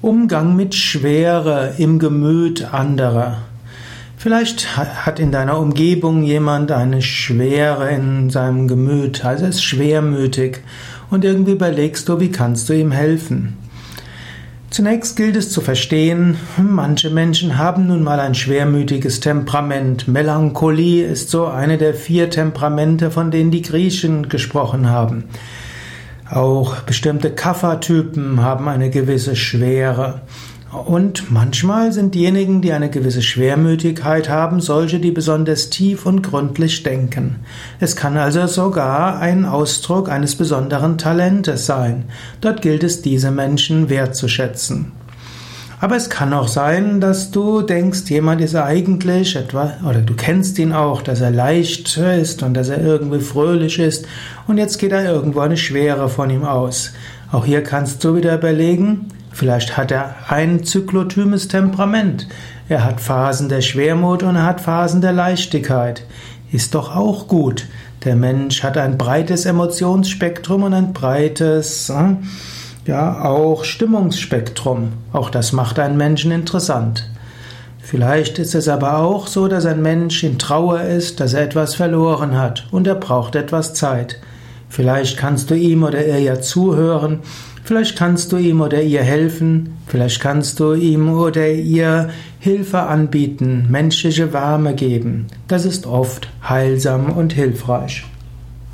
Umgang mit Schwere im Gemüt anderer. Vielleicht hat in deiner Umgebung jemand eine Schwere in seinem Gemüt, also ist schwermütig und irgendwie überlegst du, wie kannst du ihm helfen. Zunächst gilt es zu verstehen, manche Menschen haben nun mal ein schwermütiges Temperament. Melancholie ist so eine der vier Temperamente, von denen die Griechen gesprochen haben. Auch bestimmte Kaffertypen haben eine gewisse Schwere. Und manchmal sind diejenigen, die eine gewisse Schwermütigkeit haben, solche, die besonders tief und gründlich denken. Es kann also sogar ein Ausdruck eines besonderen Talentes sein. Dort gilt es, diese Menschen wertzuschätzen. Aber es kann auch sein, dass du denkst, jemand ist eigentlich etwa, oder du kennst ihn auch, dass er leicht ist und dass er irgendwie fröhlich ist und jetzt geht da irgendwo eine Schwere von ihm aus. Auch hier kannst du wieder überlegen, vielleicht hat er ein zyklotymes Temperament. Er hat Phasen der Schwermut und er hat Phasen der Leichtigkeit. Ist doch auch gut. Der Mensch hat ein breites Emotionsspektrum und ein breites, äh, ja, auch Stimmungsspektrum. Auch das macht einen Menschen interessant. Vielleicht ist es aber auch so, dass ein Mensch in Trauer ist, dass er etwas verloren hat und er braucht etwas Zeit. Vielleicht kannst du ihm oder ihr ja zuhören, vielleicht kannst du ihm oder ihr helfen, vielleicht kannst du ihm oder ihr Hilfe anbieten, menschliche Wärme geben. Das ist oft heilsam und hilfreich.